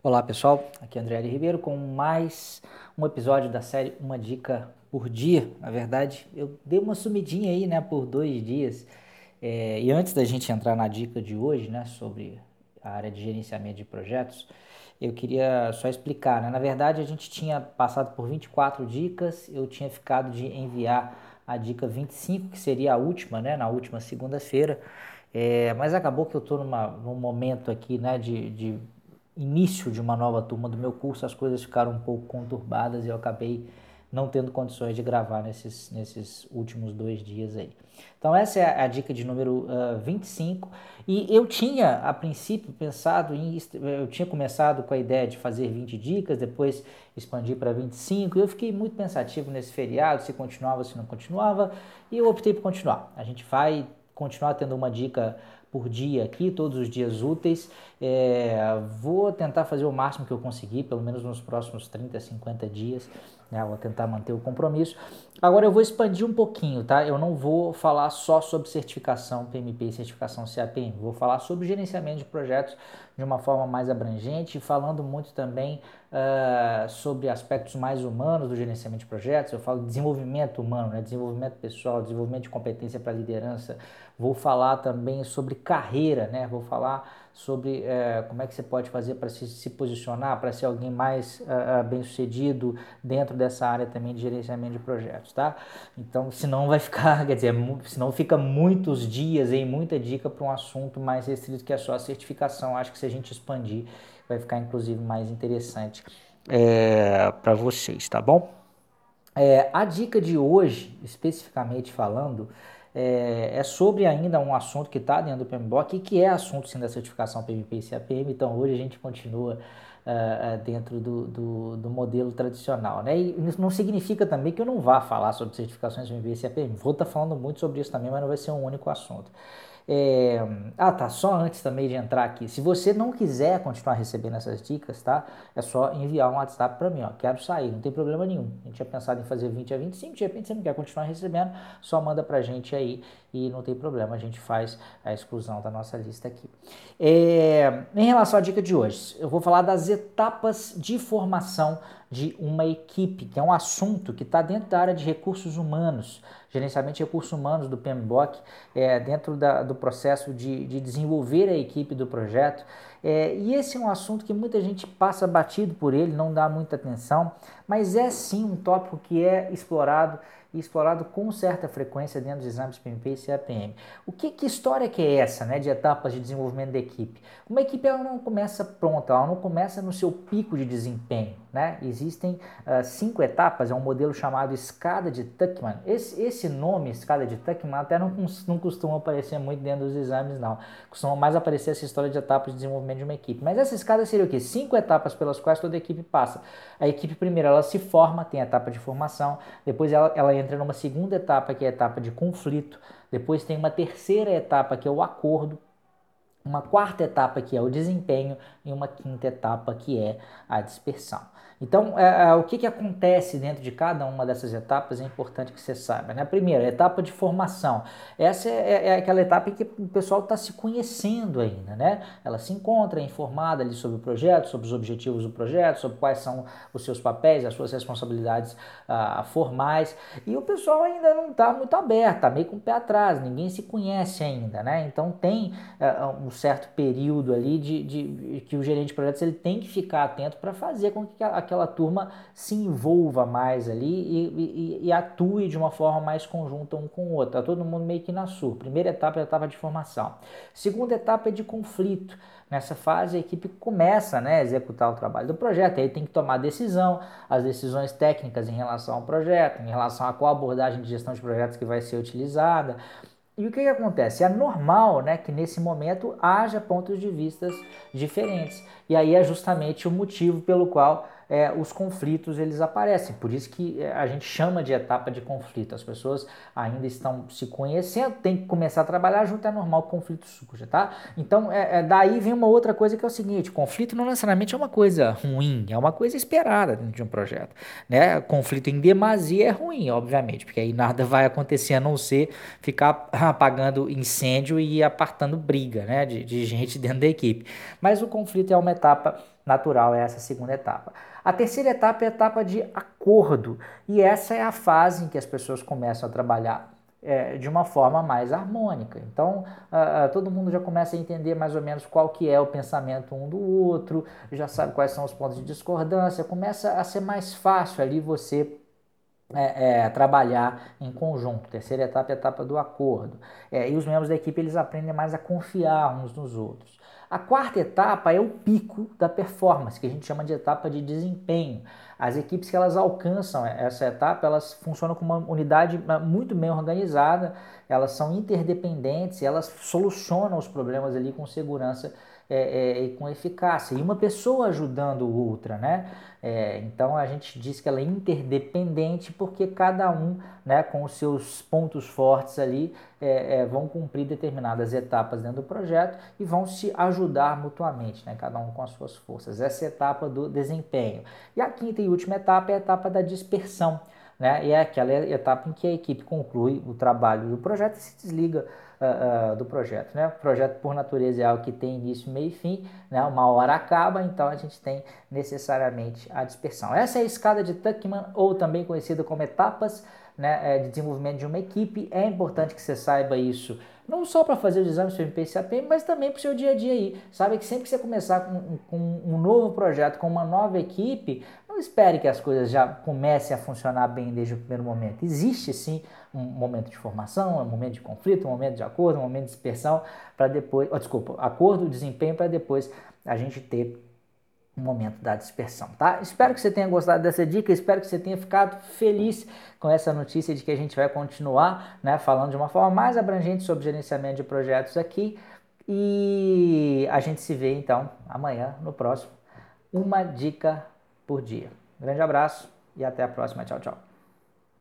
Olá pessoal, aqui é André L. Ribeiro com mais um episódio da série Uma Dica por Dia. Na verdade, eu dei uma sumidinha aí, né, por dois dias. É, e antes da gente entrar na dica de hoje, né, sobre a área de gerenciamento de projetos, eu queria só explicar, né? Na verdade, a gente tinha passado por 24 dicas, eu tinha ficado de enviar a dica 25, que seria a última, né, na última segunda-feira. É, mas acabou que eu estou num momento aqui né, de, de, início de uma nova turma do meu curso, as coisas ficaram um pouco conturbadas e eu acabei não tendo condições de gravar nesses, nesses últimos dois dias aí. Então essa é a dica de número uh, 25 e eu tinha a princípio pensado em, eu tinha começado com a ideia de fazer 20 dicas, depois expandir para 25 e eu fiquei muito pensativo nesse feriado, se continuava, se não continuava e eu optei por continuar. A gente vai continuar tendo uma dica por dia aqui, todos os dias úteis. É, vou tentar fazer o máximo que eu conseguir, pelo menos nos próximos 30, 50 dias. Né? Vou tentar manter o compromisso. Agora eu vou expandir um pouquinho, tá? Eu não vou falar só sobre certificação PMP e certificação CAPM. Vou falar sobre gerenciamento de projetos de uma forma mais abrangente, falando muito também uh, sobre aspectos mais humanos do gerenciamento de projetos. Eu falo de desenvolvimento humano, né? desenvolvimento pessoal, desenvolvimento de competência para liderança. Vou falar também sobre carreira, né? Vou falar sobre é, como é que você pode fazer para se, se, posicionar, para ser alguém mais uh, bem sucedido dentro dessa área também de gerenciamento de projetos, tá? Então, senão vai ficar, quer dizer, senão fica muitos dias em muita dica para um assunto mais restrito que é só a certificação. Acho que se a gente expandir, vai ficar inclusive mais interessante é, para vocês, tá bom? É, a dica de hoje, especificamente falando, é, é, sobre ainda um assunto que está dentro do PMBOK e que é assunto sim da certificação PMP e CAPM, então hoje a gente continua uh, dentro do, do, do, modelo tradicional. Né? E isso não significa também que eu não vá falar sobre certificações PMP e CAPM, vou estar tá falando muito sobre isso também, mas não vai ser um único assunto. É... Ah, tá. Só antes também de entrar aqui. Se você não quiser continuar recebendo essas dicas, tá? É só enviar um WhatsApp para mim, ó. Quero sair, não tem problema nenhum. A gente tinha pensado em fazer 20 a 25, de repente você não quer continuar recebendo, só manda pra gente aí e não tem problema, a gente faz a exclusão da nossa lista aqui. É... Em relação à dica de hoje, eu vou falar das etapas de formação de uma equipe, que é um assunto que está dentro da área de recursos humanos, gerenciamento de recursos humanos do PMBOK, é, dentro da, do processo de, de, desenvolver a equipe do projeto. É, e esse é um assunto que muita gente passa batido por ele, não dá muita atenção, mas é sim um tópico que é explorado e explorado com certa frequência dentro dos exames PMP e CAPM. O que, que história que é essa, né, de etapas de desenvolvimento da equipe? Uma equipe ela não começa pronta, ela não começa no seu pico de desempenho, né? Existem uh, cinco etapas, é um modelo chamado escada de Tuckman. Esse, esse nome, escada de Tuckman, até não, não costuma aparecer muito dentro dos exames, não. Costuma mais aparecer essa história de etapas de desenvolvimento de uma equipe. Mas essa escada seria o quê? Cinco etapas pelas quais toda a equipe passa. A equipe primeiro ela se forma, tem a etapa de formação, depois ela, ela entra numa segunda etapa que é a etapa de conflito, depois tem uma terceira etapa que é o acordo, uma quarta etapa que é o desempenho e uma quinta etapa que é a dispersão. Então, é, é, o que, que acontece dentro de cada uma dessas etapas é importante que você saiba. Né? Primeiro, a etapa de formação. Essa é, é, é aquela etapa em que o pessoal está se conhecendo ainda. Né? Ela se encontra informada ali sobre o projeto, sobre os objetivos do projeto, sobre quais são os seus papéis, as suas responsabilidades ah, formais. E o pessoal ainda não está muito aberto, está meio com o pé atrás, ninguém se conhece ainda. Né? Então, tem um certo período ali de, de, de, que o gerente de projetos ele tem que ficar atento para fazer com que a, aquela turma se envolva mais ali e, e, e, atue de uma forma mais conjunta um com o outro. Tá todo mundo meio que na sua. Primeira etapa é a etapa de formação. Segunda etapa é de conflito. Nessa fase, a equipe começa né, a executar o trabalho do projeto, aí tem que tomar decisão, as decisões técnicas em relação ao projeto, em relação a qual abordagem de gestão de projetos que vai ser utilizada. E o que, que acontece? É normal né, que nesse momento haja pontos de vistas diferentes. E aí é justamente o motivo pelo qual é, os conflitos eles aparecem. Por isso que é, a gente chama de etapa de conflito. As pessoas ainda estão se conhecendo, tem que começar a trabalhar junto, é normal o conflito surja, tá? Então, é, é, daí vem uma outra coisa que é o seguinte: conflito não necessariamente é uma coisa ruim, é uma coisa esperada dentro de um projeto. Né? Conflito em demasia é ruim, obviamente, porque aí nada vai acontecer a não ser ficar apagando incêndio e apartando briga né? de, de gente dentro da equipe. Mas o conflito é uma etapa natural é essa segunda etapa. A terceira etapa é a etapa de acordo, e essa é a fase em que as pessoas começam a trabalhar é, de uma forma mais harmônica. Então, uh, todo mundo já começa a entender mais ou menos qual que é o pensamento um do outro, já sabe quais são os pontos de discordância, começa a ser mais fácil ali você é, é, trabalhar em conjunto. Terceira etapa é a etapa do acordo. É, e os membros da equipe eles aprendem mais a confiar uns nos outros. A quarta etapa é o pico da performance, que a gente chama de etapa de desempenho. As equipes que elas alcançam essa etapa, elas funcionam como uma unidade ah, muito bem organizada, elas são interdependentes, elas solucionam os problemas ali com segurança é, é, e com eficácia. E uma pessoa ajudando outra, né? É, então a gente diz que ela é interdependente porque cada um, né, com os seus pontos fortes ali, é, vão cumprir determinadas etapas dentro do projeto e vão se ajudar mutuamente, né, cada um com as suas forças. Essa é a etapa do desempenho. E a quinta e última etapa é a etapa da dispersão. Né? E é aquela etapa em que a equipe conclui o trabalho do projeto e se desliga uh, do projeto. Né? O projeto, por natureza, é algo que tem início, meio e fim, né? uma hora acaba, então a gente tem necessariamente a dispersão. Essa é a escada de Tuckman, ou também conhecida como etapas né, é, de desenvolvimento de uma equipe. É importante que você saiba isso, não só para fazer os exames do MP e CAP, mas também para o seu dia a dia aí. Sabe que sempre que você começar com, com, um novo projeto, com uma nova equipe, espere que as coisas já comecem a funcionar bem desde o primeiro momento. Existe sim um momento de formação, um momento de conflito, um momento de acordo, um momento de dispersão, para depois, oh, desculpa, acordo, desempenho, para depois a gente ter o momento da dispersão, tá? Espero que você tenha gostado dessa dica, espero que você tenha ficado feliz com essa notícia de que a gente vai continuar, né, falando de uma forma mais abrangente sobre gerenciamento de projetos aqui e a gente se vê então amanhã no próximo Uma Dica por Dia. grande abraço e até a próxima. Tchau, tchau.